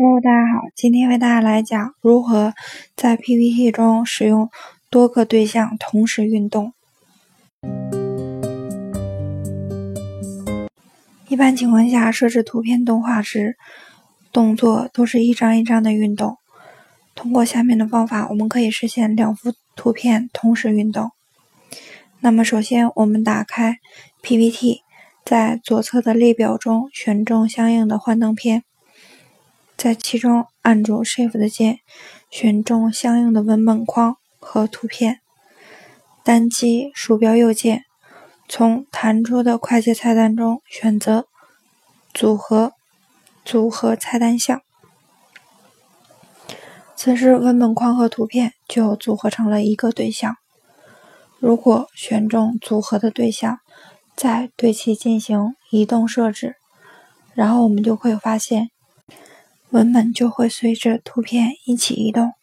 Hello，大家好，今天为大家来讲如何在 PPT 中使用多个对象同时运动。一般情况下，设置图片动画时，动作都是一张一张的运动。通过下面的方法，我们可以实现两幅图片同时运动。那么，首先我们打开 PPT，在左侧的列表中选中相应的幻灯片。在其中按住 Shift 键，选中相应的文本框和图片。单击鼠标右键，从弹出的快捷菜单中选择“组合”，组合菜单项。此时文本框和图片就组合成了一个对象。如果选中组合的对象，再对其进行移动设置，然后我们就会发现。文本就会随着图片一起移动。